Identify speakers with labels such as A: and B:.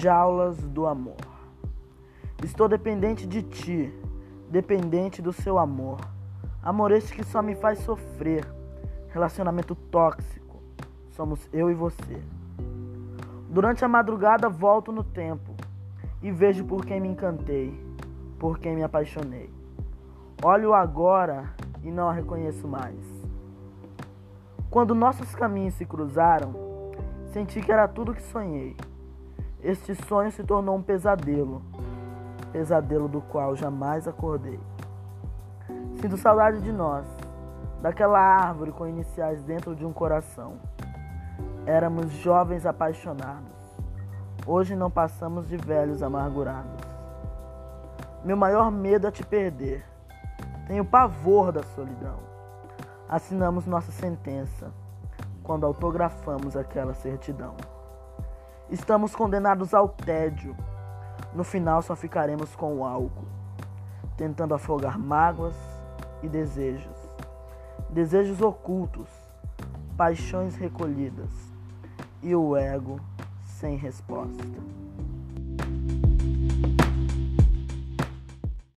A: jaulas do amor. Estou dependente de ti, dependente do seu amor. Amor este que só me faz sofrer. Relacionamento tóxico. Somos eu e você. Durante a madrugada volto no tempo e vejo por quem me encantei, por quem me apaixonei. Olho agora e não a reconheço mais. Quando nossos caminhos se cruzaram, senti que era tudo que sonhei. Este sonho se tornou um pesadelo, pesadelo do qual jamais acordei. Sinto saudade de nós, daquela árvore com iniciais dentro de um coração. Éramos jovens apaixonados. Hoje não passamos de velhos amargurados. Meu maior medo é te perder. Tenho pavor da solidão. Assinamos nossa sentença quando autografamos aquela certidão. Estamos condenados ao tédio. No final só ficaremos com o álcool, tentando afogar mágoas e desejos. Desejos ocultos, paixões recolhidas e o ego sem resposta.